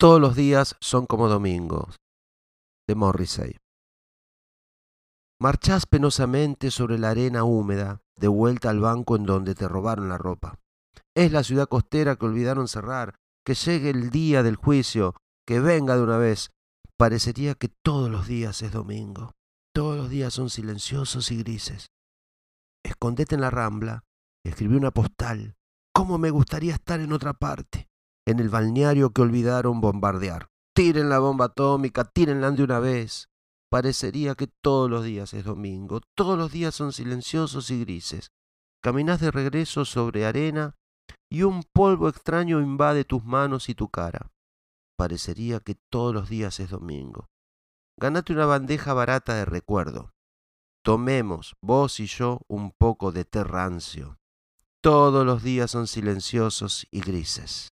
Todos los días son como domingos. De Morrissey. Marchás penosamente sobre la arena húmeda, de vuelta al banco en donde te robaron la ropa. Es la ciudad costera que olvidaron cerrar, que llegue el día del juicio, que venga de una vez. Parecería que todos los días es domingo. Todos los días son silenciosos y grises. Escondete en la rambla, escribí una postal. ¿Cómo me gustaría estar en otra parte? En el balneario que olvidaron bombardear. Tiren la bomba atómica, tírenla de una vez. Parecería que todos los días es domingo, todos los días son silenciosos y grises. Caminás de regreso sobre arena y un polvo extraño invade tus manos y tu cara. Parecería que todos los días es domingo. Ganate una bandeja barata de recuerdo. Tomemos, vos y yo, un poco de té rancio. Todos los días son silenciosos y grises.